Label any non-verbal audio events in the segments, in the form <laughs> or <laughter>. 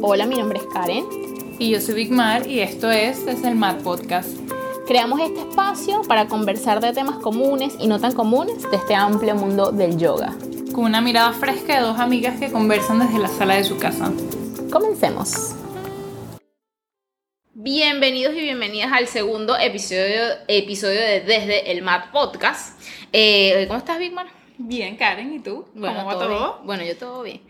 Hola, mi nombre es Karen. Y yo soy Big Mar y esto es Desde el Mat Podcast. Creamos este espacio para conversar de temas comunes y no tan comunes de este amplio mundo del yoga. Con una mirada fresca de dos amigas que conversan desde la sala de su casa. Comencemos. Bienvenidos y bienvenidas al segundo episodio, episodio de Desde el Mat Podcast. Eh, ¿Cómo estás, Big Mar? Bien, Karen, ¿y tú? Bueno, ¿Cómo va todo. Bueno, yo todo bien.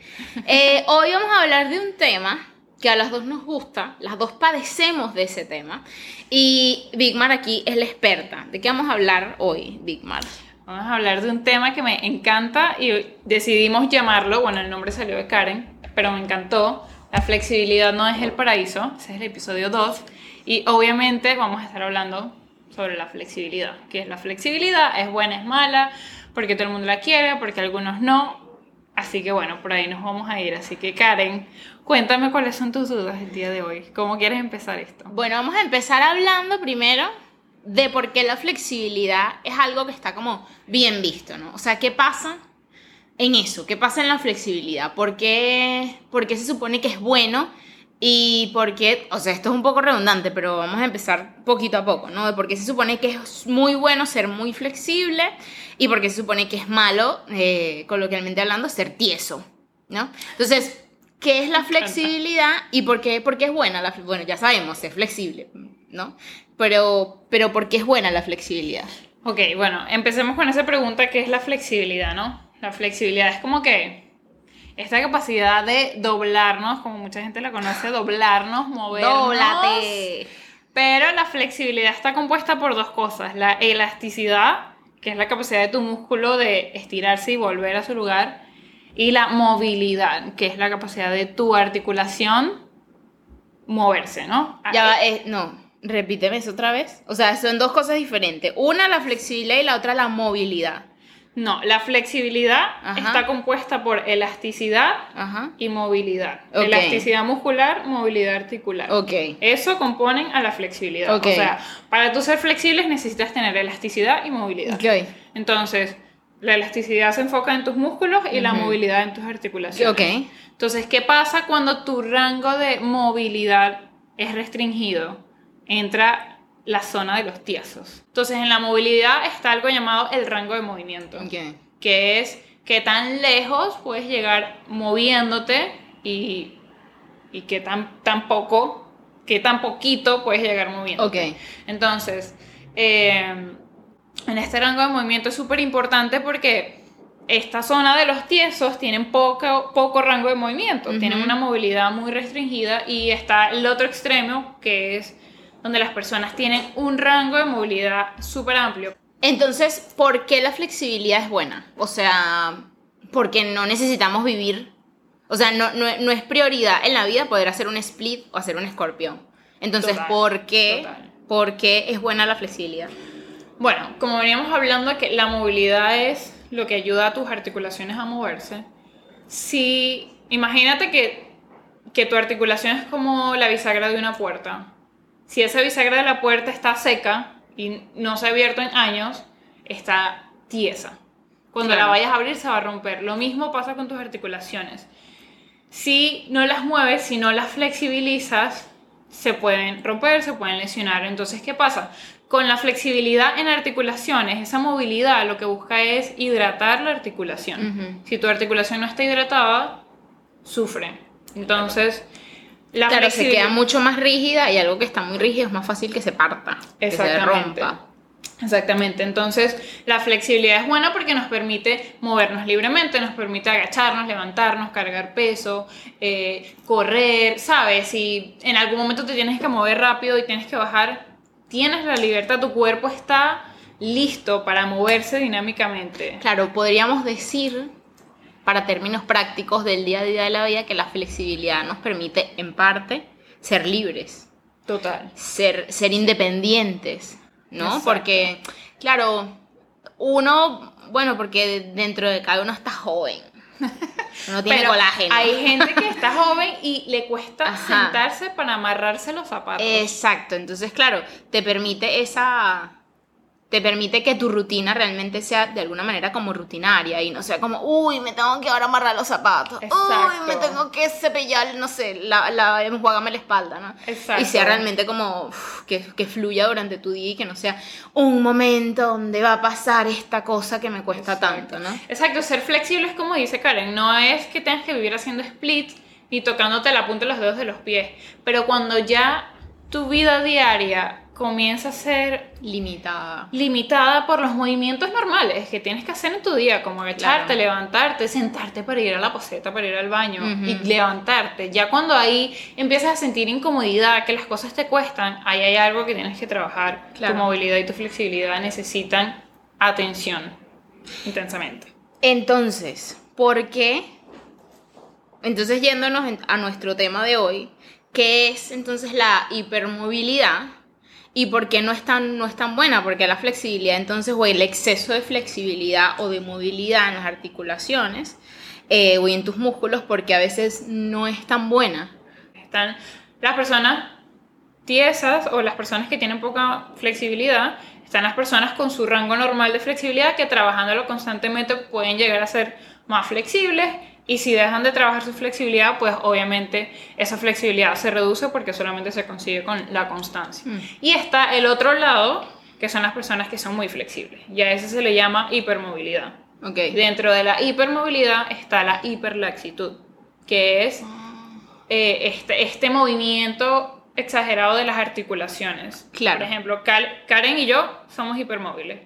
Eh, hoy vamos a hablar de un tema que a las dos nos gusta, las dos padecemos de ese tema. Y Big Mar aquí es la experta. ¿De qué vamos a hablar hoy, Big Mar? Vamos a hablar de un tema que me encanta y decidimos llamarlo, bueno, el nombre salió de Karen, pero me encantó. La flexibilidad no es el paraíso, ese es el episodio 2. Y obviamente vamos a estar hablando sobre la flexibilidad. ¿Qué es la flexibilidad? ¿Es buena, es mala? Porque todo el mundo la quiere, porque algunos no. Así que bueno, por ahí nos vamos a ir. Así que Karen, cuéntame cuáles son tus dudas el día de hoy. ¿Cómo quieres empezar esto? Bueno, vamos a empezar hablando primero de por qué la flexibilidad es algo que está como bien visto, ¿no? O sea, ¿qué pasa en eso? ¿Qué pasa en la flexibilidad? ¿Por qué, por qué se supone que es bueno? Y por qué, o sea, esto es un poco redundante, pero vamos a empezar poquito a poco, ¿no? De por qué se supone que es muy bueno ser muy flexible y por qué se supone que es malo, eh, coloquialmente hablando, ser tieso, ¿no? Entonces, ¿qué es la flexibilidad y por qué, por qué es buena la Bueno, ya sabemos, es flexible, ¿no? Pero, pero ¿por qué es buena la flexibilidad? Ok, bueno, empecemos con esa pregunta que es la flexibilidad, ¿no? La flexibilidad es como que esta capacidad de doblarnos, como mucha gente la conoce, doblarnos, movernos. ¡Dóblate! Pero la flexibilidad está compuesta por dos cosas, la elasticidad, que es la capacidad de tu músculo de estirarse y volver a su lugar, y la movilidad, que es la capacidad de tu articulación moverse, ¿no? Ya va, eh, no, repíteme eso otra vez. O sea, son dos cosas diferentes. Una la flexibilidad y la otra la movilidad. No, la flexibilidad Ajá. está compuesta por elasticidad Ajá. y movilidad. Elasticidad muscular, movilidad articular. Ok. Eso componen a la flexibilidad. Ok. O sea, para tú ser flexibles necesitas tener elasticidad y movilidad. Entonces, la elasticidad se enfoca en tus músculos y la movilidad en tus articulaciones. Entonces, ¿qué pasa cuando tu rango de movilidad es restringido? Entra la zona de los tiesos. Entonces, en la movilidad está algo llamado el rango de movimiento Ok. que es qué tan lejos puedes llegar moviéndote y, y qué tan, tan poco, qué tan poquito puedes llegar moviendo. Ok. Entonces, eh, en este rango de movimiento es súper importante porque esta zona de los tiesos tienen poco, poco rango de movimiento, Ujú. tienen una movilidad muy restringida y está el otro extremo que es donde las personas tienen un rango de movilidad súper amplio. Entonces, ¿por qué la flexibilidad es buena? O sea, porque no necesitamos vivir. O sea, no, no, no es prioridad en la vida poder hacer un split o hacer un escorpión. Entonces, Total, ¿por qué? total. ¿Por qué es buena la flexibilidad? Bueno, como veníamos hablando que la movilidad es lo que ayuda a tus articulaciones a moverse. Si imagínate que, que tu articulación es como la bisagra de una puerta. Si esa bisagra de la puerta está seca y no se ha abierto en años, está tiesa. Cuando Claro. la vayas a abrir se va a romper. Lo mismo pasa con tus articulaciones. Si no las mueves, si no las flexibilizas, se pueden romper, se pueden lesionar. Entonces, ¿qué pasa? Con la flexibilidad en articulaciones, esa movilidad lo que busca es hidratar la articulación. Si tu articulación no está hidratada, sufre. Entonces, la Claro, se queda mucho más rígida y algo que está muy rígido es más fácil que se parta, que se Exactamente. rompa. Exactamente, entonces la flexibilidad es buena porque nos permite movernos libremente, nos permite agacharnos, levantarnos, cargar peso, eh, correr, ¿sabes? Si en algún momento te tienes que mover rápido y tienes que bajar, tienes la libertad, tu cuerpo está listo para moverse dinámicamente. Claro, podríamos decir, para términos prácticos del día a día de la vida, que la flexibilidad nos permite, en parte, ser libres, Total. ser, ser independientes, ¿no? Exacto. Porque, claro, uno, bueno, porque dentro de cada uno está joven. Uno tiene Pero colágeno. hay gente que está joven y le cuesta Ajá. sentarse para amarrarse los zapatos. Exacto, entonces, claro, te permite esa te permite que tu rutina realmente sea de alguna manera como rutinaria y no sea como, uy, me tengo que ahora amarrar los zapatos, uy, me tengo que cepillar, no sé, la, la, enjuágame la espalda, ¿no? Exacto. Y sea realmente como uf, que, que fluya durante tu día y que no sea un momento donde va a pasar esta cosa que me cuesta Exacto. tanto, ¿no? Exacto, ser flexible es como dice Karen, no es que tengas que vivir haciendo split ni tocándote la punta de los dedos de los pies, pero cuando ya tu vida diaria comienza a ser Limitada. limitada por los movimientos normales que tienes que hacer en tu día, como agacharte, Claro. levantarte, sentarte para ir a la poseta, para ir al baño y levantarte. Ya cuando ahí empiezas a sentir incomodidad, que las cosas te cuestan, ahí hay algo que tienes que trabajar. Claro. Tu movilidad y tu flexibilidad necesitan atención intensamente. Entonces, ¿por qué? Entonces, yéndonos a nuestro tema de hoy, ¿qué es entonces la hipermovilidad? ¿Y por qué no es tan, no es tan buena? Porque la flexibilidad, entonces, o el exceso de flexibilidad o de movilidad en las articulaciones eh, o en tus músculos, porque a veces no es tan buena. Están las personas tiesas o las personas que tienen poca flexibilidad, están las personas con su rango normal de flexibilidad que trabajándolo constantemente pueden llegar a ser más flexibles y si dejan de trabajar su flexibilidad, pues obviamente esa flexibilidad se reduce porque solamente se consigue con la constancia. Mm. Y está el otro lado, que son las personas que son muy flexibles. Y a ese se le llama hipermovilidad. Dentro de la hipermovilidad está la hiperlaxitud, que es eh, este, este movimiento exagerado de las articulaciones. Claro. Por ejemplo, Karen y yo somos hipermóviles.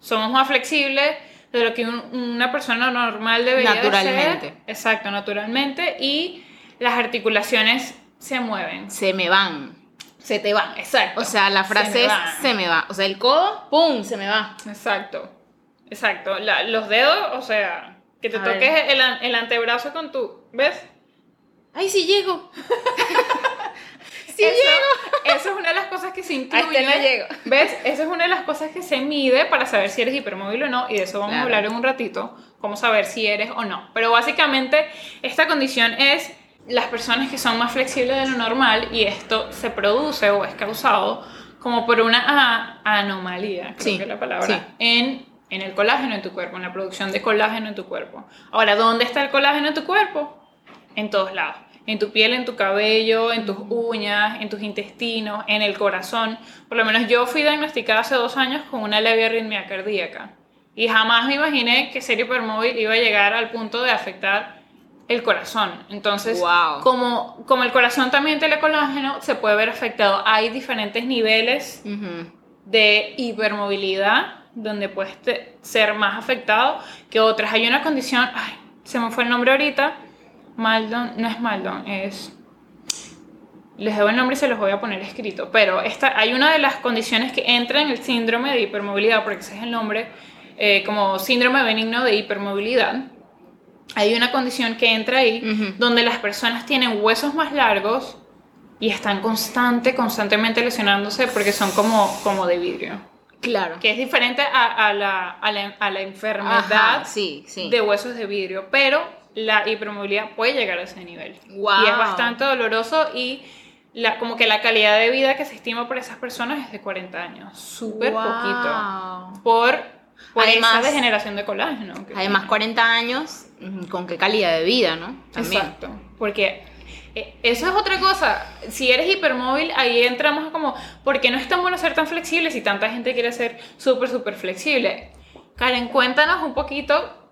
Somos más flexibles de lo que un- una persona normal debería de Naturalmente. Exacto, naturalmente. Y las articulaciones se mueven. Se me van. Se te van, exacto. O sea, la Se frase me es se me va. O sea, el codo, ¡pum! Se me va. Exacto, exacto. La- los dedos, o sea, que te A toques el, el antebrazo con tu, ¿ves? ¡Ay, sí llego! <laughs> ¡Sí eso, llego! eso es una de las cosas que se incluye. no llego. ¿Ves? Eso es una de las cosas que se mide para saber si eres hipermóvil o no, y de eso vamos a hablar en un ratito, cómo saber si eres o no. Pero básicamente, esta condición es las personas que son más flexibles de lo normal, y esto se produce o es causado como por una anomalía, creo Sí, que es la palabra, sí. en, en el colágeno en tu cuerpo, en la producción de colágeno en tu cuerpo. Ahora, ¿dónde está el colágeno en tu cuerpo? En todos lados. En tu piel, en tu cabello, en tus uñas, en tus intestinos, en el corazón. Por lo menos yo fui diagnosticada hace dos años con una leve arritmia cardíaca. Y jamás me imaginé que ser hipermóvil iba a llegar al punto de afectar el corazón. Entonces, Wow. como, como el corazón también tiene colágeno, se puede ver afectado. Hay diferentes niveles de hipermovilidad donde puedes ser más afectado que otras. Hay una condición, ay, se me fue el nombre ahorita, Maldon, no es Maldon, es... Les debo el nombre y se los voy a poner escrito, pero esta, hay una de las condiciones que entra en el síndrome de hipermovilidad, porque ese es el nombre, eh, como síndrome benigno de hipermovilidad. Hay una condición que entra ahí donde las personas tienen huesos más largos y están constante, constantemente lesionándose porque son como, como de vidrio. Claro. Que es diferente a, a la, a, la, a la enfermedad Ajá, sí, sí. de huesos de vidrio, pero la hipermovilidad puede llegar a ese nivel. Y es bastante doloroso y la, como que la calidad de vida que se estima por esas personas es de 40 años. Súper Wow. poquito. Por, por Además- esa degeneración de colágeno. Además, tiene. 40 años, ujú, con qué calidad de vida, ¿no? También. Exacto. Porque eh, eso es otra cosa. Si eres hipermóvil, ahí entramos a como, ¿por qué no es tan bueno ser tan flexible si tanta gente quiere ser súper, súper flexible? Karen, cuéntanos un poquito,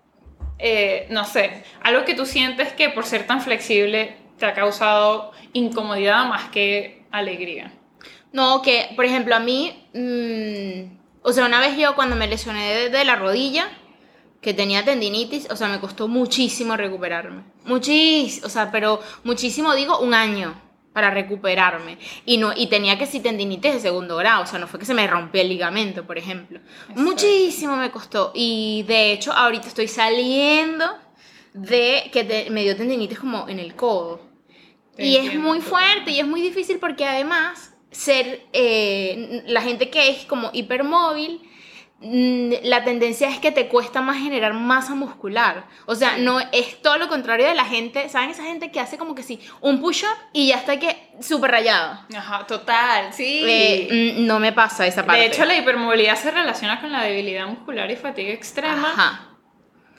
eh, no sé, algo que tú sientes que por ser tan flexible te ha causado incomodidad más que alegría. No, que, por ejemplo, a mí, mm, o sea, una vez yo cuando me lesioné de, de la rodilla, que tenía tendinitis, o sea, me costó muchísimo recuperarme. Muchísimo, o sea, pero muchísimo, digo, un año para recuperarme. Y, no, y tenía que sí tendinitis de segundo grado, o sea, no fue que se me rompió el ligamento, por ejemplo. Muchísimo me costó. Y de hecho, ahorita estoy saliendo de que te- me dio tendinitis como en el codo. Te Y es muy fuerte y es muy difícil porque además ser eh, la gente que es como hipermóvil la tendencia es que te cuesta más generar masa muscular. O sea, no es todo lo contrario de la gente, ¿saben esa gente que hace como que sí, un push-up y ya está que súper rayado? Ajá, total, sí. Eh, mm, no me pasa esa parte. de hecho, la hipermovilidad se relaciona con la debilidad muscular y fatiga extrema. Ajá.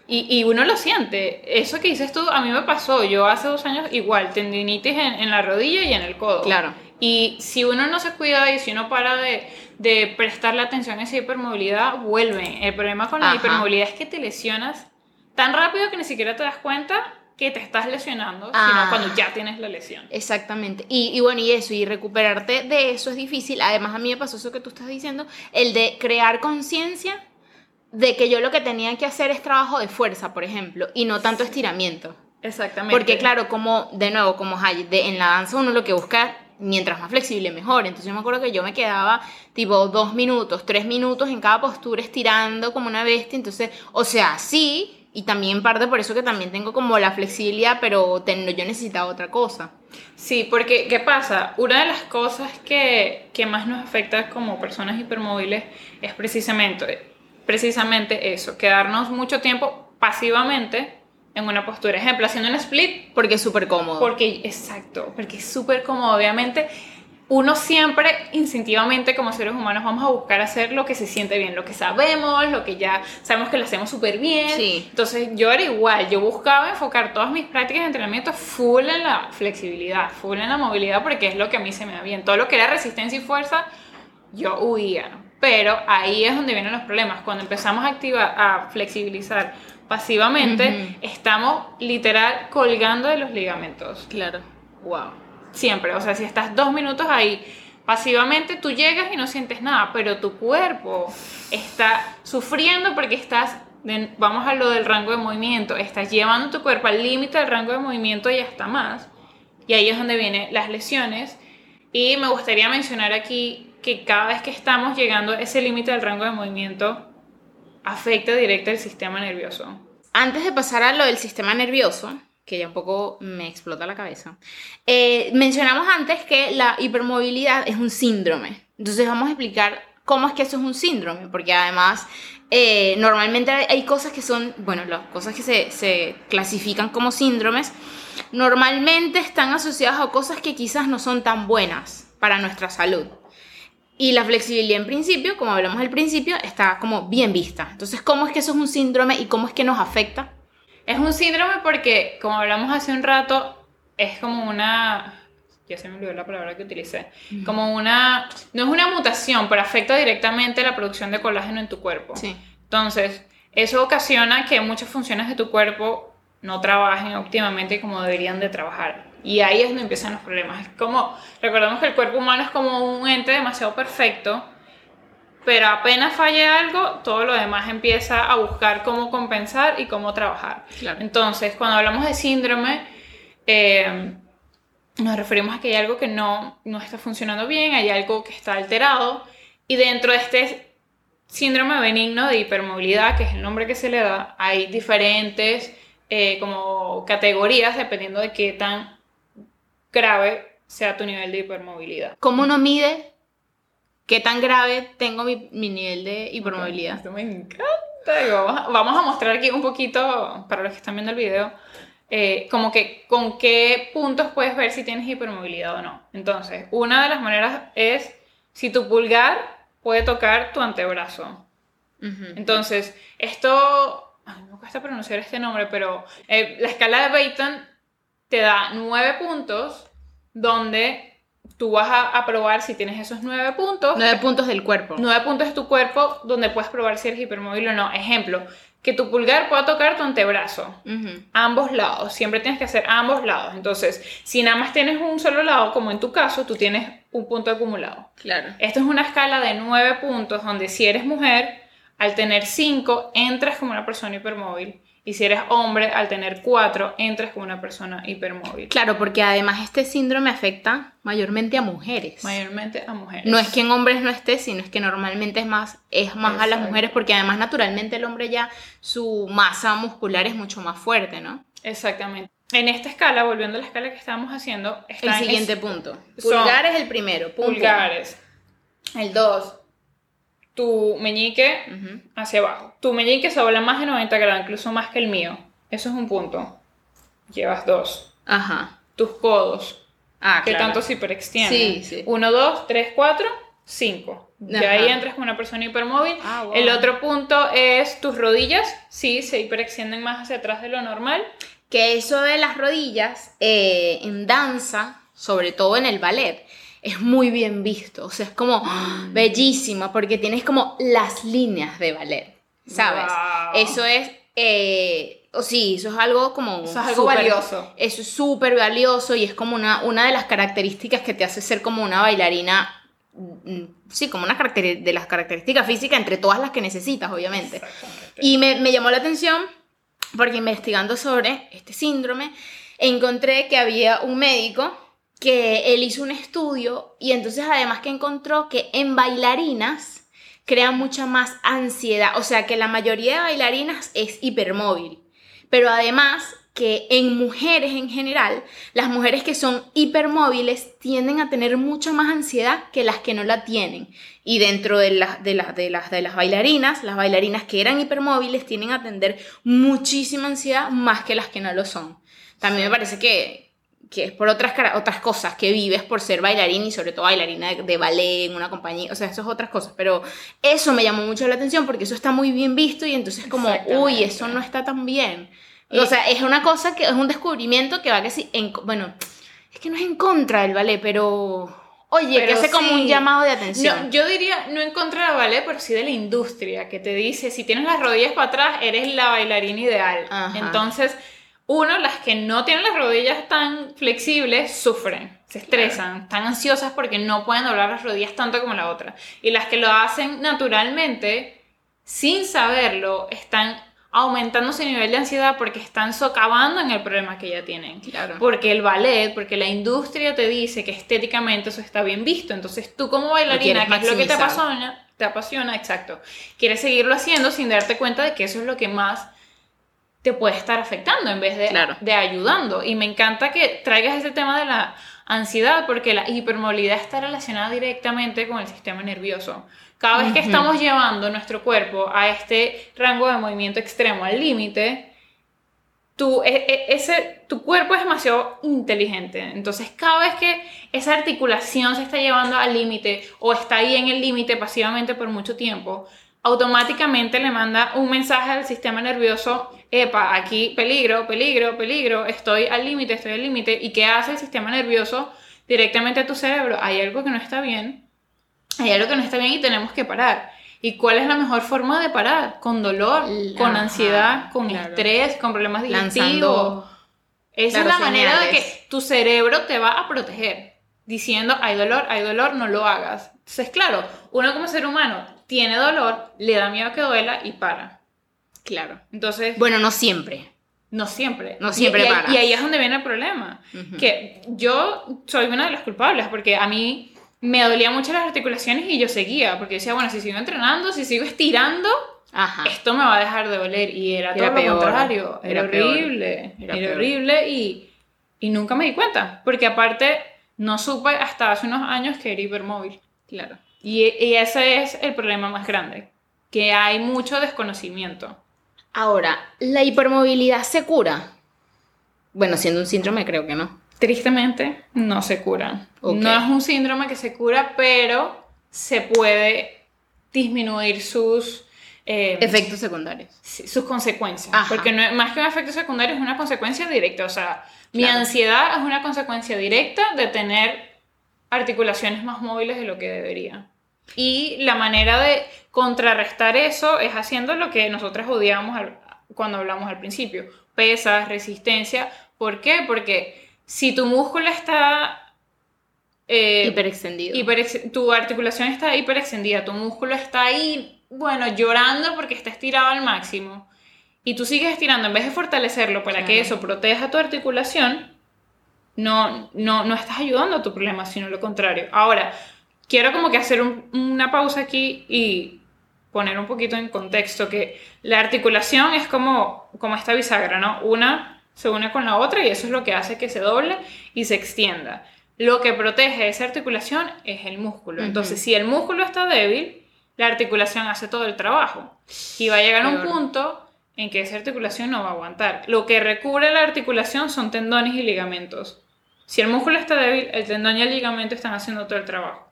Y, y uno lo siente. Eso que dices tú, a mí me pasó. Yo hace dos años igual, tendinitis en, en la rodilla y en el codo. Claro. Y si uno no se cuida y si uno para de, de prestarle atención a esa hipermovilidad, vuelven. El problema con la Ajá. hipermovilidad es que te lesionas tan rápido que ni siquiera te das cuenta que te estás lesionando, Ah. sino cuando ya tienes la lesión. Exactamente. Y, y bueno, y eso, y recuperarte de eso es difícil. Además, a mí me pasó eso que tú estás diciendo, el de crear conciencia de que yo lo que tenía que hacer es trabajo de fuerza, por ejemplo, y no tanto estiramiento. Exactamente. Porque claro, como, de nuevo, como hay, de, en la danza uno lo que busca, mientras más flexible, mejor. Entonces yo me acuerdo que yo me quedaba tipo dos minutos, tres minutos en cada postura estirando como una bestia. Entonces, o sea, sí, y también parte por eso que también tengo como la flexibilidad, pero ten- yo necesitaba otra cosa. Sí, porque ¿qué pasa? Una de las cosas que, que más nos afecta como personas hipermóviles es precisamente, precisamente eso, quedarnos mucho tiempo pasivamente en una postura. Ejemplo, haciendo un split, Porque es súper cómodo. porque, exacto, porque es súper cómodo, obviamente. Uno siempre, instintivamente, como seres humanos, vamos a buscar hacer lo que se siente bien, lo que sabemos, lo que ya sabemos que lo hacemos súper bien. Sí. Entonces, yo era igual, yo buscaba enfocar todas mis prácticas de entrenamiento full en la flexibilidad, full en la movilidad, porque es lo que a mí se me da bien. Todo lo que era resistencia y fuerza, yo huía. Pero ahí es donde vienen los problemas. Cuando empezamos a activar, a flexibilizar pasivamente, estamos literal colgando de los ligamentos. Claro. Wow. Siempre. O sea, si estás dos minutos ahí pasivamente, tú llegas y no sientes nada, pero tu cuerpo está sufriendo porque estás, de- vamos a lo del rango de movimiento, estás llevando tu cuerpo al límite del rango de movimiento y hasta más. Y ahí es donde vienen las lesiones. Y me gustaría mencionar aquí que cada vez que estamos llegando a ese límite del rango de movimiento, afecta directo el sistema nervioso. Antes de pasar a lo del sistema nervioso, que ya un poco me explota la cabeza, eh, mencionamos antes que la hipermovilidad es un síndrome. Entonces vamos a explicar cómo es que eso es un síndrome, porque además eh, normalmente hay cosas que son, bueno, las cosas que se, se clasifican como síndromes, normalmente están asociadas a cosas que quizás no son tan buenas para nuestra salud. Y la flexibilidad en principio, como hablamos al principio, está como bien vista. Entonces, ¿cómo es que eso es un síndrome y cómo es que nos afecta? Es un síndrome porque, como hablamos hace un rato, es como una... Ya se me olvidó la palabra que utilicé. Como una... No es una mutación, pero afecta directamente la producción de colágeno en tu cuerpo. Sí. Entonces, eso ocasiona que muchas funciones de tu cuerpo no trabajen óptimamente como deberían de trabajar. Y ahí es donde empiezan los problemas. Es como, recordemos que el cuerpo humano es como un ente demasiado perfecto, pero apenas falla algo, todo lo demás empieza a buscar cómo compensar y cómo trabajar. Claro. Entonces, cuando hablamos de síndrome, eh, nos referimos a que hay algo que no, no está funcionando bien, hay algo que está alterado, y dentro de este síndrome benigno de hipermovilidad, que es el nombre que se le da, hay diferentes eh, como categorías dependiendo de qué tan grave sea tu nivel de hipermovilidad. ¿Cómo uno mide qué tan grave tengo mi, mi nivel de hipermovilidad? Esto me encanta. Y Vamos a, vamos a mostrar aquí un poquito, para los que están viendo el video, eh, como que con qué puntos puedes ver si tienes hipermovilidad o no. Entonces, una de las maneras es si tu pulgar puede tocar tu antebrazo. Entonces, esto, ay, me cuesta pronunciar este nombre, pero eh, la escala de Bayton te da nueve puntos donde tú vas a, a probar si tienes esos nueve puntos. Nueve puntos del cuerpo. Nueve puntos de tu cuerpo donde puedes probar si eres hipermóvil o no. Ejemplo, que tu pulgar pueda tocar tu antebrazo. Ambos lados, siempre tienes que hacer ambos lados. Entonces, si nada más tienes un solo lado, como en tu caso, tú tienes un punto acumulado. Claro. Esto es una escala de nueve puntos donde si eres mujer, al tener cinco, entras como una persona hipermóvil. Y si eres hombre, al tener cuatro, entras como una persona hipermóvil. Claro, porque además este síndrome afecta mayormente a mujeres. Mayormente a mujeres. No es que en hombres no esté, sino es que normalmente es más, es más a las mujeres, porque además naturalmente el hombre ya su masa muscular es mucho más fuerte, ¿no? Exactamente. En esta escala, volviendo a la escala que estábamos haciendo, El están siguiente es- punto. son Pulgar es el primero. pum, pum. pulgares. El 2, tu meñique hacia abajo. Tu meñique se dobla más de 90 grados, incluso más que el mío. Eso es un punto. Llevas dos. Ajá. Tus codos. Ah, que claro. tanto se hiperextienden. Sí, sí. 1, 2, 3, 4, 5. Ya Ajá. ahí entras con una persona hipermóvil. Ah, wow. El otro punto es tus rodillas. Sí, se hiperextienden más hacia atrás de lo normal. Que eso de las rodillas eh, en danza, sobre todo en el ballet, es muy bien visto. O sea, es como Mm. bellísimo porque tienes como las líneas de ballet, ¿sabes? Wow. Eso es, eh, o sí, eso es algo como... Eso es algo súper- valioso. Eso es súper valioso y es como una, una de las características que te hace ser como una bailarina, mm, sí, como una de las características físicas entre todas las que necesitas, obviamente. Y me, me llamó la atención porque investigando sobre este síndrome, encontré que había un médico que él hizo un estudio y entonces además que encontró que en bailarinas crean mucha más ansiedad, o sea que la mayoría de bailarinas es hipermóvil, pero además que en mujeres en general, las mujeres que son hipermóviles tienden a tener mucha más ansiedad que las que no la tienen. Y dentro de, las de, las de, las, de las bailarinas, las bailarinas que eran hipermóviles tienden a tener muchísima ansiedad más que las que no lo son. También me parece que, que es por otras, otras cosas que vives por ser bailarín y sobre todo bailarina de, de ballet en una compañía, o sea, eso es otras cosas, pero eso me llamó mucho la atención porque eso está muy bien visto y entonces como, uy, eso no está tan bien. Y- O sea, es una cosa que es un descubrimiento que va que sí, en, bueno, es que no es en contra del ballet, pero oye, que Pero hace como un llamado de atención. No, yo diría, no en contra del ballet, pero sí de la industria, que te dice, si tienes las rodillas para atrás, eres la bailarina ideal. Ajá. Entonces, uno, las que no tienen las rodillas tan flexibles, sufren, se estresan, están ansiosas porque no pueden doblar las rodillas tanto como la otra. Y las que lo hacen naturalmente, sin saberlo, están aumentando su nivel de ansiedad porque están socavando en el problema que ya tienen. Claro. Porque el ballet, porque la industria te dice que estéticamente eso está bien visto. Entonces tú como bailarina, que es lo que te apasiona, te apasiona, exacto, quieres seguirlo haciendo sin darte cuenta de que eso es lo que más te puede estar afectando en vez de, Claro. de ayudando. Y me encanta que traigas ese tema de la ansiedad porque la hipermovilidad está relacionada directamente con el sistema nervioso. Cada vez que estamos llevando nuestro cuerpo a este rango de movimiento extremo al límite, tu, e- e- ese, tu cuerpo es demasiado inteligente. Entonces, cada vez que esa articulación se está llevando al límite o está ahí en el límite pasivamente por mucho tiempo, automáticamente le manda un mensaje al sistema nervioso, epa, aquí peligro, peligro, peligro, estoy al límite, estoy al límite. ¿Y qué hace el sistema nervioso directamente a tu cerebro? Hay algo que no está bien, hay algo que no está bien y tenemos que parar. ¿Y cuál es la mejor forma de parar? Con dolor, con ansiedad, con claro. estrés, con problemas digestivos. Esa es la manera de que tu cerebro te va a proteger, diciendo, hay dolor, hay dolor, no lo hagas. Entonces, claro, uno como ser humano tiene dolor, le da miedo que duela y para. Claro. Entonces, Bueno, no siempre. no siempre. No siempre y, ahí- para. Y ahí es donde viene el problema. Que yo soy una de las culpables, porque a mí me dolían mucho las articulaciones y yo seguía, porque decía, bueno, si sigo entrenando, si sigo estirando, Ajá. esto me va a dejar de doler. Y era, Era todo peor, lo contrario. Era, era peor, horrible. Era, horrible y, y nunca me di cuenta. Porque aparte, no supe hasta hace unos años que era hipermóvil. Claro. Y, y ese es el problema más grande. Que hay mucho desconocimiento. Ahora, ¿la hipermovilidad se cura? Bueno, siendo un síndrome, creo que no. Tristemente, no se cura. No es un síndrome que se cura, pero se puede disminuir sus... eh, Efectos secundarios. Sus consecuencias. Ajá. Porque no es, más que un efecto secundario es una consecuencia directa. O sea, mi Claro. ansiedad es una consecuencia directa de tener articulaciones más móviles de lo que debería. Y la manera de contrarrestar eso es haciendo lo que nosotras odiamos cuando hablamos al principio. Pesas, resistencia. ¿Por qué? Porque si tu músculo está... eh, Hiperextendido. hiperex- tu articulación está hiperextendida, tu músculo está ahí, bueno, llorando porque está estirado al máximo, y tú sigues estirando en vez de fortalecerlo para que eso proteja tu articulación, no, no, no estás ayudando a tu problema, sino lo contrario. Ahora, quiero como que hacer un- una pausa aquí y poner un poquito en contexto que la articulación es como, como esta bisagra, ¿no? Una se une con la otra y eso es lo que hace que se doble y se extienda. Lo que protege esa articulación es el músculo. Entonces, si el músculo está débil, la articulación hace todo el trabajo. Y va a llegar un Peor. punto en que esa articulación no va a aguantar. Lo que recubre la articulación son tendones y ligamentos. Si el músculo está débil, el tendón y el ligamento están haciendo todo el trabajo.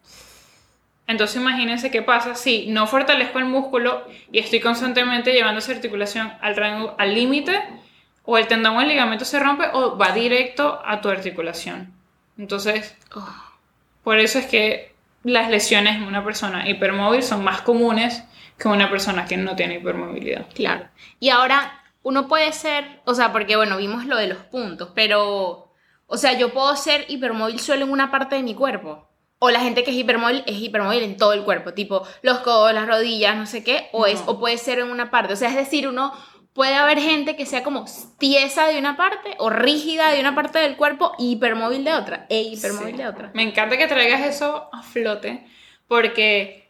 Entonces imagínense qué pasa si no fortalezco el músculo y estoy constantemente llevando esa articulación al rango, al límite, o el tendón o el ligamento se rompe o va directo a tu articulación. Entonces, Oh, por eso es que las lesiones en una persona hipermóvil son más comunes que una persona que no tiene hipermovilidad. claro. Y ahora, uno puede ser, o sea, porque bueno, vimos lo de los puntos, pero, o sea, yo puedo ser hipermóvil solo en una parte de mi cuerpo. O la gente que es hipermóvil es hipermóvil en todo el cuerpo, tipo los codos, las rodillas, no sé qué, o, es, o puede ser en una parte. O sea, es decir, uno puede haber gente que sea como tiesa de una parte o rígida de una parte del cuerpo y hipermóvil de otra, e hipermóvil Sí. de otra. Me encanta que traigas eso a flote, porque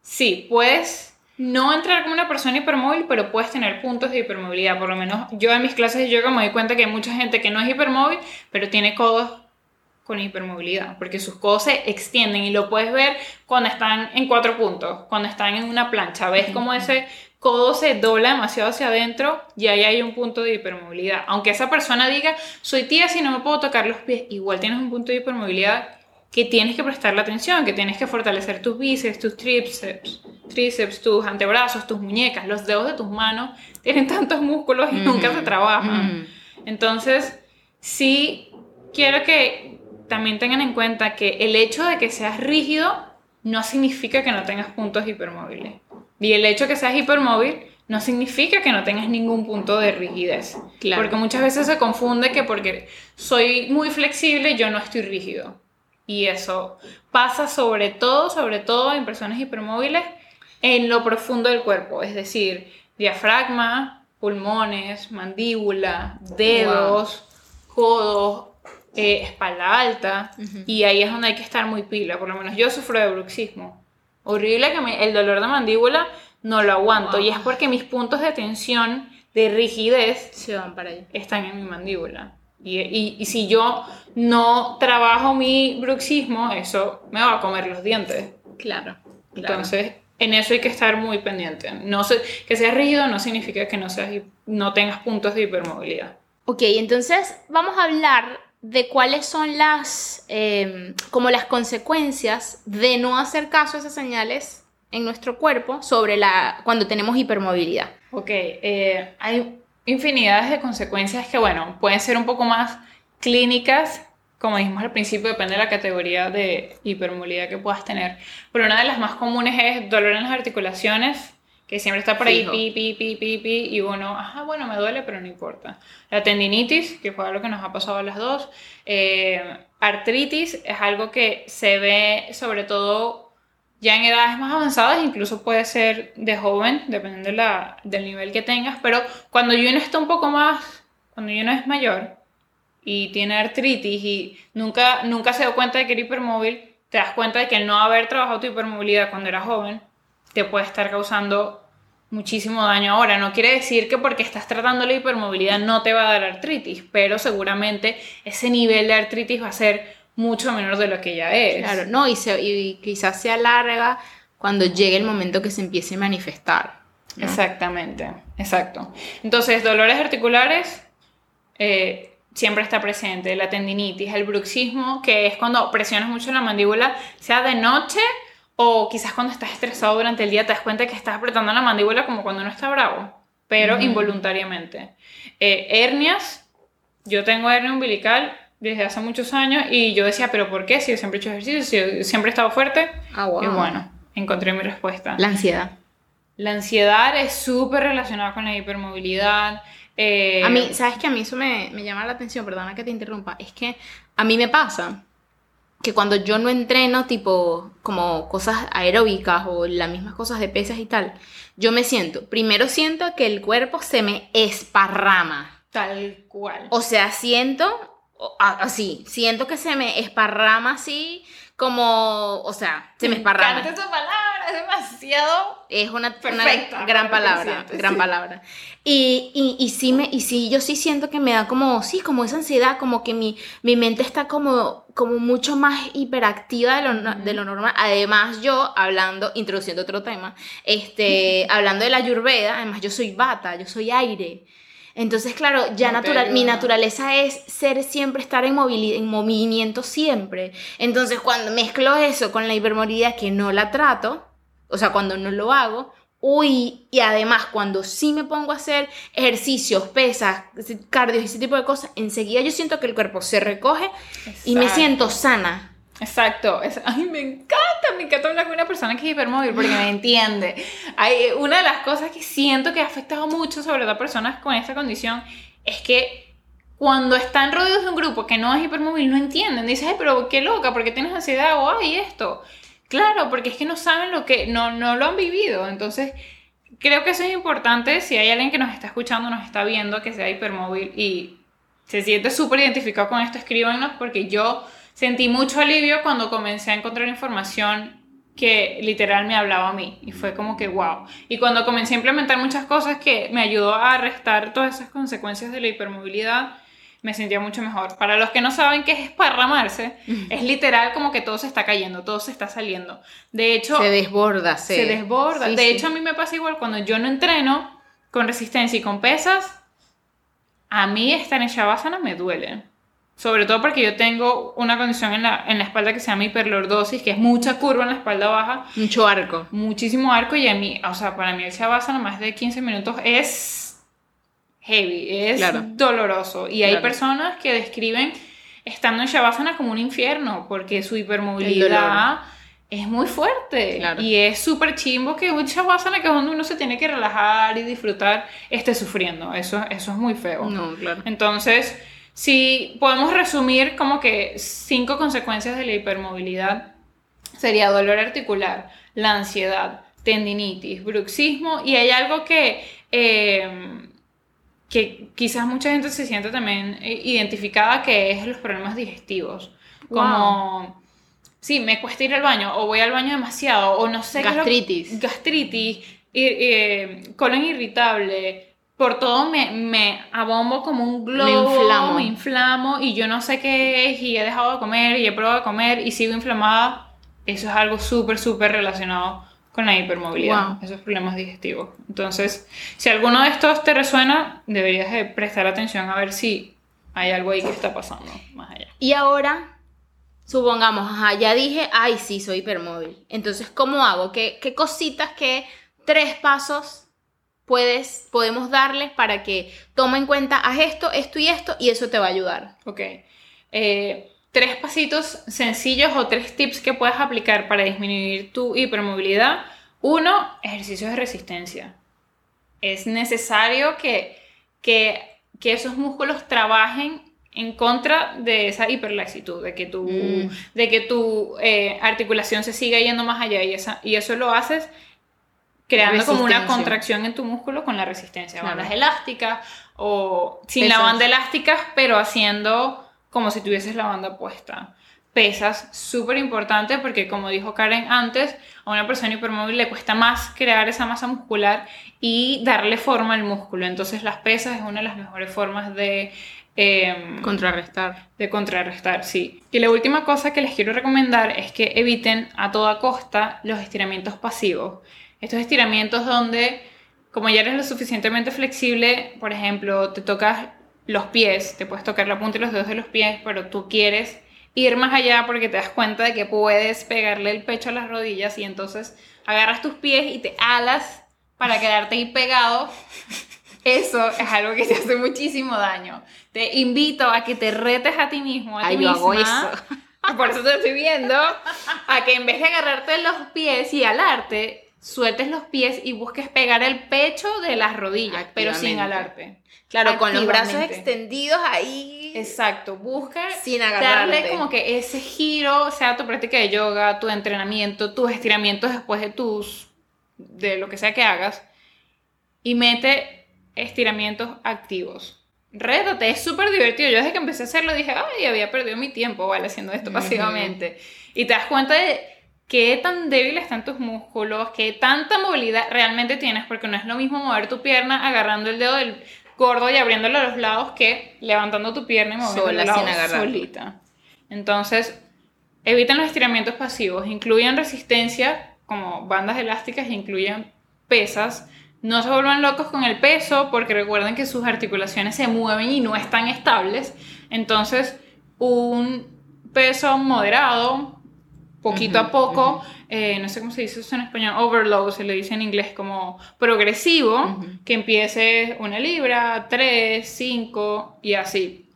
sí, puedes no entrar como una persona hipermóvil, pero puedes tener puntos de hipermovilidad. Por lo menos yo en mis clases de yoga me doy cuenta que hay mucha gente que no es hipermóvil, pero tiene codos con hipermovilidad, porque sus codos se extienden y lo puedes ver cuando están en cuatro puntos, cuando están en una plancha. Ves como ese codo se dobla demasiado hacia adentro y ahí hay un punto de hipermovilidad. Aunque esa persona diga, soy tía si no me puedo tocar los pies, igual tienes un punto de hipermovilidad que tienes que prestarle atención, que tienes que fortalecer tus bíceps, tus tríceps, tríceps, tus antebrazos, tus muñecas, los dedos de tus manos tienen tantos músculos y nunca se trabajan. Ujú. Entonces, sí quiero que también tengan en cuenta que el hecho de que seas rígido no significa que no tengas puntos hipermóviles. Y el hecho de que seas hipermóvil no significa que no tengas ningún punto de rigidez. Claro. Porque muchas veces se confunde que porque soy muy flexible yo no estoy rígido. Y eso pasa sobre todo, sobre todo en personas hipermóviles en lo profundo del cuerpo, es decir, diafragma, pulmones, mandíbula, dedos, codos, eh, espalda alta. Y ahí es donde hay que estar muy pila. Por lo menos yo sufro de bruxismo. Horrible que me- el dolor de mandíbula no lo aguanto. Y es porque mis puntos de tensión, de rigidez, Se van para allá. están en mi mandíbula. Y, y- y si yo no trabajo mi bruxismo, eso me va a comer los dientes. Claro. claro. Entonces, en eso hay que estar muy pendiente. No sé, que seas rígido no significa que no, seas, no tengas puntos de hipermovilidad. Ok, entonces vamos a hablar de cuáles son las, eh, como las consecuencias de no hacer caso a esas señales en nuestro cuerpo sobre la, cuando tenemos hipermovilidad. Ok, eh, hay infinidades de consecuencias que, bueno, pueden ser un poco más clínicas, como dijimos al principio, depende de la categoría de hipermovilidad que puedas tener. Pero una de las más comunes es dolor en las articulaciones, que siempre está por ahí, Fijo. pi, pi, pi, pi, pi, y uno, ajá, bueno, me duele, pero no importa. La tendinitis, que fue algo que nos ha pasado a las dos. Eh, artritis es algo que se ve sobre todo ya en edades más avanzadas, incluso puede ser de joven, dependiendo de la- del nivel que tengas, pero cuando uno está un poco más, cuando uno es mayor y tiene artritis y nunca, nunca se dio cuenta de que era hipermóvil, te das cuenta de que el no haber trabajado tu hipermovilidad cuando eras joven te puede estar causando muchísimo daño ahora. No quiere decir que porque estás tratando la hipermovilidad no te va a dar artritis, pero seguramente ese nivel de artritis va a ser mucho menor de lo que ya es. Claro, no, y, se, y quizás se alarga cuando llegue el momento que se empiece a manifestar. ¿no? Exactamente, exacto. Entonces, dolores articulares eh, siempre está presente, la tendinitis, el bruxismo, que es cuando presionas mucho la mandíbula, sea de noche o quizás cuando estás estresado durante el día te das cuenta que estás apretando la mandíbula como cuando uno está bravo, pero involuntariamente. Eh, hernias, yo tengo hernia umbilical desde hace muchos años y yo decía, pero ¿por qué? Si yo siempre he hecho ejercicio, si yo siempre he estado fuerte. Ah, wow. Y bueno, encontré mi respuesta. La ansiedad. La ansiedad es súper relacionada con la hipermovilidad. eh, A mí, ¿sabes que A mí eso me, me llama la atención, perdona que te interrumpa. Es que a mí me pasa que cuando yo no entreno, tipo, como cosas aeróbicas o las mismas cosas de pesas y tal, yo me siento, primero siento que el cuerpo se me esparrama. Tal cual. O sea, siento, así, siento que se me esparrama así, como, o sea, se me esparrama. encanta esa palabra, demasiado Es una, gran palabra, gran sí. palabra. Y, y, y sí me, y sí, yo sí siento que me da como, sí, como esa ansiedad, como que mi, mi mente está como, como mucho más hiperactiva de lo, de lo normal. Además, yo hablando, introduciendo otro tema, este, <laughs> hablando de la ayurveda, además yo soy bata, yo soy aire. Entonces, claro, ya No natural, mi naturaleza es ser siempre, estar en, en movimiento siempre. Entonces, cuando mezclo eso con la hipermovilidad que no la trato, o sea, cuando no lo hago, uy, y además cuando sí me pongo a hacer ejercicios, pesas, cardio y ese tipo de cosas, enseguida yo siento que el cuerpo se recoge y me siento sana. Exacto. Es- ay, me encanta, me encanta hablar con una persona que es hipermóvil porque me entiende. Hay, una de las cosas que siento que ha afectado mucho, sobre todo personas con esta condición, es que cuando están rodeados de un grupo que no es hipermóvil, no entienden. Dices, ay, pero qué loca, ¿por qué tienes ansiedad? O, ay, esto. Claro, porque es que no saben lo que, no, no lo han vivido. Entonces, creo que eso es importante. Si hay alguien que nos está escuchando, nos está viendo, que sea hipermóvil y se siente súper identificado con esto, escríbanos porque yo sentí mucho alivio cuando comencé a encontrar información que literal me hablaba a mí y fue como que wow. Y cuando comencé a implementar muchas cosas que me ayudó a restar todas esas consecuencias de la hipermovilidad, me sentía mucho mejor. Para los que no saben qué es esparramarse, es literal como que todo se está cayendo, todo se está saliendo. De hecho, Se desborda, se, se desborda. Sí, de sí. hecho, a mí me pasa igual cuando yo no entreno con resistencia y con pesas, a mí estar en Shavasana me duele. Sobre todo porque yo tengo una condición en la, en la espalda que se llama hiperlordosis, que es mucha curva en la espalda baja, mucho arco. muchísimo arco y a mí, o sea, para mí el Shavasana más de 15 minutos es heavy, es Claro. doloroso. Y hay Claro. personas que describen estando en Shavasana como un infierno, porque su hipermovilidad es muy fuerte. Claro. Y es súper chimbo que un Shavasana, que es donde uno se tiene que relajar y disfrutar, esté sufriendo. Eso, eso es muy feo. No, claro. Entonces, si podemos resumir como que cinco consecuencias de la hipermovilidad, sería dolor articular, la ansiedad, tendinitis, bruxismo, y hay algo que, eh, que quizás mucha gente se siente también eh, identificada, que es los problemas digestivos. Como, sí, me cuesta ir al baño, o voy al baño demasiado, o no sé qué Gastritis. gastritis, ir- eh, colon irritable, por todo me, me abombo como un globo, inflamo. me inflamo y yo no sé qué es y he dejado de comer y he probado de comer y sigo inflamada. Eso es algo súper, súper relacionado con la hipermovilidad, Wow. esos problemas digestivos. Entonces, si alguno de estos te resuena, deberías de prestar atención a ver si hay algo ahí que está pasando más allá. Y ahora, supongamos, ajá, ya dije, ay, sí, soy hipermóvil. Entonces, ¿cómo hago? ¿Qué, qué cositas, qué tres pasos puedes, podemos darles para que tome en cuenta, haz esto, esto y esto, y eso te va a ayudar? Ok. Eh, tres pasitos sencillos o tres tips que puedes aplicar para disminuir tu hipermovilidad. Uno, ejercicios de resistencia. Es necesario que, que, que esos músculos trabajen en contra de esa hiperlaxitud, de que tu, Mm. de que tu eh, articulación se siga yendo más allá y, esa, y eso lo haces creando como una contracción en tu músculo con la resistencia, Claro. bandas elásticas o sin la Pesas. banda elástica, pero haciendo como si tuvieses la banda puesta. Pesas, súper importante porque como dijo Karen antes, a una persona hipermóvil le cuesta más crear esa masa muscular y darle forma al músculo. Entonces las pesas es una de las mejores formas de... em, Contrarrestar. de contrarrestar, sí. Y la última cosa que les quiero recomendar es que eviten a toda costa los estiramientos pasivos. Estos estiramientos donde, como ya eres lo suficientemente flexible, por ejemplo, te tocas los pies, te puedes tocar la punta y los dedos de los pies, pero tú quieres ir más allá porque te das cuenta de que puedes pegarle el pecho a las rodillas y entonces agarras tus pies y te alas para quedarte ahí pegado eso es algo que te hace muchísimo daño. Te invito a que te retes a ti mismo, a Ay, ti yo misma. hago eso. Por eso te estoy viendo. A que en vez de agarrarte los pies y alarte, sueltes los pies y busques pegar el pecho de las rodillas, pero sin alarte. Claro, con los brazos extendidos ahí. Exacto, busca Sin agarrarte. darle como que ese giro, sea tu práctica de yoga, tu entrenamiento, tus estiramientos después de tus, de lo que sea que hagas, y mete estiramientos activos. Rétate, es súper divertido. Yo desde que empecé a hacerlo dije, ay, había perdido mi tiempo, vale, haciendo esto pasivamente. Y te das cuenta de qué tan débil están tus músculos, qué tanta movilidad realmente tienes, porque no es lo mismo mover tu pierna agarrando el dedo del gordo y abriéndolo a los lados que levantando tu pierna y moviendo Sola, solita. Entonces, eviten los estiramientos pasivos, incluyan resistencia como bandas elásticas e incluyan pesas. No se vuelvan locos con el peso porque recuerden que sus articulaciones se mueven y no están estables. Entonces, un peso moderado, poquito a poco, eh, no sé cómo se dice eso en español, overload, se le dice en inglés como progresivo, que empiece una libra, tres, cinco y así,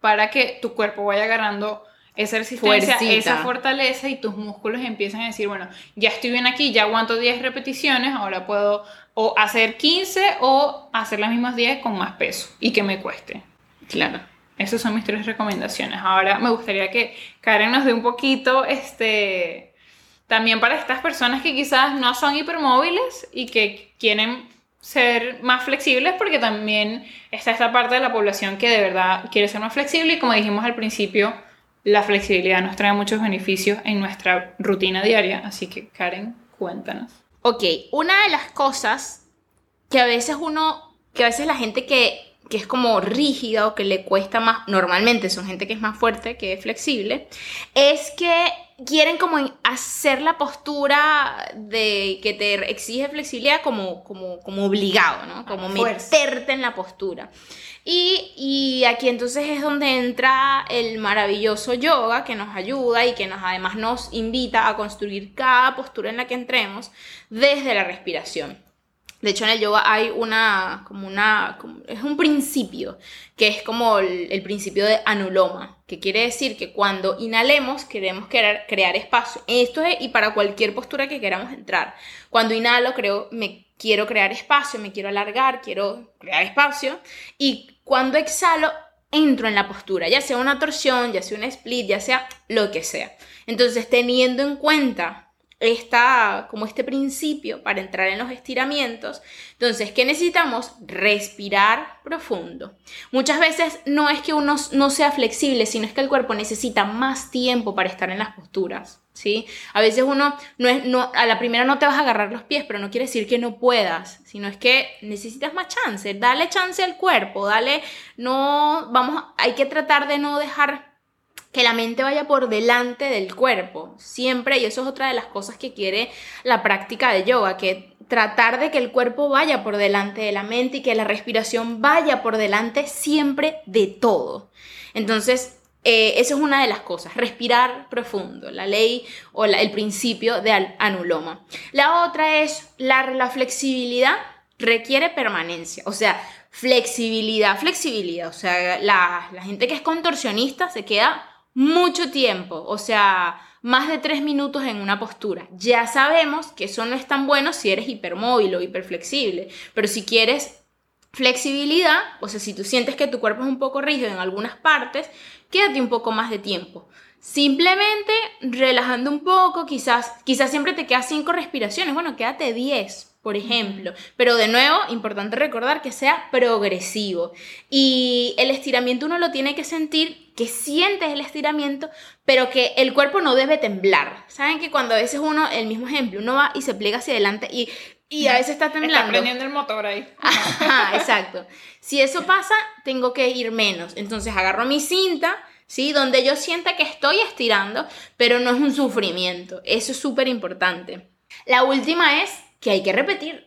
para que tu cuerpo vaya agarrando esa resistencia, Fuercita. esa fortaleza y tus músculos empiezan a decir, bueno, ya estoy bien aquí, ya aguanto 10 repeticiones, ahora puedo o hacer 15 o hacer las mismas 10 con más peso y que me cueste. Claro. Esas son mis tres recomendaciones. Ahora me gustaría que Karen nos dé un poquito, este, también para estas personas que quizás no son hipermóviles y que quieren ser más flexibles, porque también está esta parte de la población que de verdad quiere ser más flexible y como dijimos al principio, la flexibilidad nos trae muchos beneficios en nuestra rutina diaria. Así que Karen, cuéntanos. Ok, una de las cosas que a veces uno, que a veces la gente que, que es como rígida o que le cuesta más, normalmente son gente que es más fuerte, que es flexible, es que quieren como hacer la postura de que te exige flexibilidad como, como, como obligado, ¿no? Como meterte en la postura. Y, y aquí entonces es donde entra el maravilloso yoga que nos ayuda y que nos además nos invita a construir cada postura en la que entremos desde la respiración. De hecho, en el yoga hay una, como una, es un principio, que es como el, el principio de anuloma, que quiere decir que cuando inhalemos queremos crear, crear espacio. Esto es, y para cualquier postura que queramos entrar. Cuando inhalo, creo, me quiero crear espacio, me quiero alargar, quiero crear espacio. Y cuando exhalo, entro en la postura, ya sea una torsión, ya sea un split, ya sea lo que sea. Entonces, teniendo en cuenta esta, como este principio para entrar en los estiramientos. Entonces, ¿qué necesitamos? Respirar profundo. Muchas veces no es que uno no sea flexible, sino es que el cuerpo necesita más tiempo para estar en las posturas. ¿Sí? A veces uno no es, no, a la primera no te vas a agarrar los pies, pero no quiere decir que no puedas, sino es que necesitas más chance, dale chance al cuerpo, dale, no, vamos, hay que tratar de no dejar que la mente vaya por delante del cuerpo, siempre, y eso es otra de las cosas que quiere la práctica de yoga, que tratar de que el cuerpo vaya por delante de la mente y que la respiración vaya por delante siempre de todo. Entonces, eh, eso es una de las cosas, respirar profundo, la ley o el principio de anuloma. La otra es la, la flexibilidad requiere permanencia, o sea, flexibilidad, flexibilidad, o sea, la, la gente que es contorsionista se queda mucho tiempo, o sea, más de tres minutos en una postura. Ya sabemos que eso no es tan bueno si eres hipermóvil o hiperflexible, pero si quieres flexibilidad, o sea, si tú sientes que tu cuerpo es un poco rígido en algunas partes, quédate un poco más de tiempo. Simplemente relajando un poco, quizás, quizás siempre te quedas cinco respiraciones, bueno, quédate 10, por ejemplo. Pero de nuevo, importante recordar que sea progresivo. Y el estiramiento uno lo tiene que sentir, que sientes el estiramiento, pero que el cuerpo no debe temblar. ¿Saben que cuando a veces uno, el mismo ejemplo, uno va y se pliega hacia adelante y, y a veces está temblando? Está prendiendo el motor ahí. Ajá, <laughs> exacto. Si eso pasa, tengo que ir menos. Entonces agarro mi cinta, ¿sí? Donde yo sienta que estoy estirando, pero no es un sufrimiento. Eso es súper importante. La última es que hay que repetir.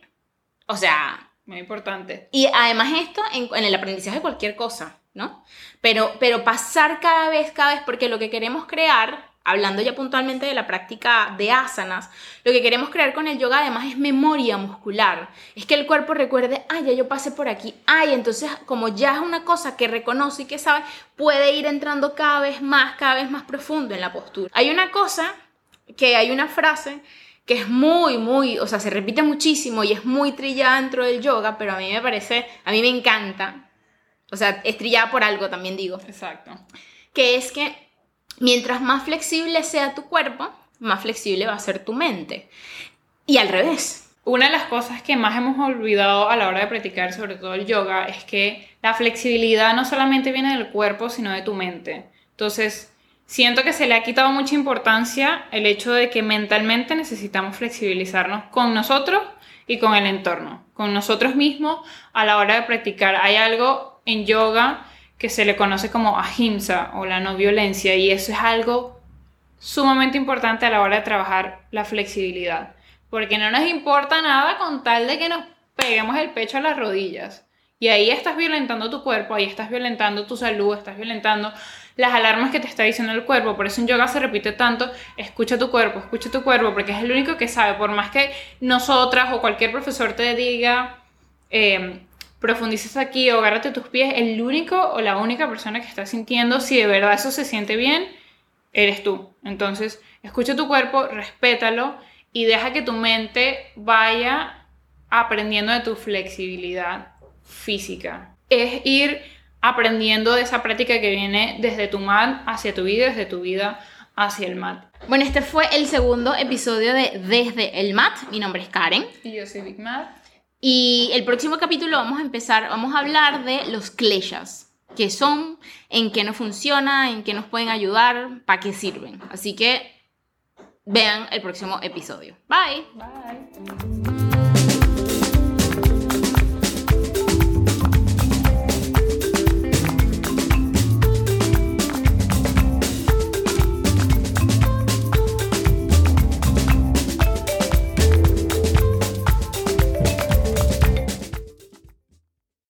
O sea, Muy importante. y además esto en, en el aprendizaje de cualquier cosa, ¿no? Pero, pero pasar cada vez, cada vez, porque lo que queremos crear, hablando ya puntualmente de la práctica de asanas, lo que queremos crear con el yoga además es memoria muscular. Es que el cuerpo recuerde, ay, ya yo pasé por aquí, ay, entonces como ya es una cosa que reconoce y que sabe, puede ir entrando cada vez más, cada vez más profundo en la postura. Hay una cosa que hay una frase que es muy, muy, o sea, se repite muchísimo y es muy trillada dentro del yoga, pero a mí me parece, a mí me encanta. O sea, es trillada por algo, también digo. Exacto. Que es que mientras más flexible sea tu cuerpo, más flexible va a ser tu mente. Y al revés. Una de las cosas que más hemos olvidado a la hora de practicar, sobre todo el yoga, es que la flexibilidad no solamente viene del cuerpo, sino de tu mente. Entonces, siento que se le ha quitado mucha importancia el hecho de que mentalmente necesitamos flexibilizarnos con nosotros y con el entorno, con nosotros mismos a la hora de practicar. Hay algo en yoga que se le conoce como ahimsa o la no violencia y eso es algo sumamente importante a la hora de trabajar la flexibilidad, porque no nos importa nada con tal de que nos peguemos el pecho a las rodillas. Y ahí estás violentando tu cuerpo, ahí estás violentando tu salud, estás violentando las alarmas que te está diciendo el cuerpo. Por eso en yoga se repite tanto, escucha tu cuerpo, escucha tu cuerpo, porque es el único que sabe, por más que nosotras o cualquier profesor te diga, eh, profundices aquí o agárrate tus pies, el único o la única persona que está sintiendo si de verdad eso se siente bien, eres tú. Entonces, escucha tu cuerpo, respétalo y deja que tu mente vaya aprendiendo de tu flexibilidad física. Es ir aprendiendo de esa práctica que viene desde tu mat hacia tu vida, desde tu vida hacia el mat. Bueno, este fue el segundo episodio de Desde el mat. Mi nombre es Karen. Y yo soy Big Mat. Y el próximo capítulo vamos a empezar, vamos a hablar de los kleshas, qué son, en qué nos funciona, en qué nos pueden ayudar, para qué sirven. Así que vean el próximo episodio. Bye. Bye.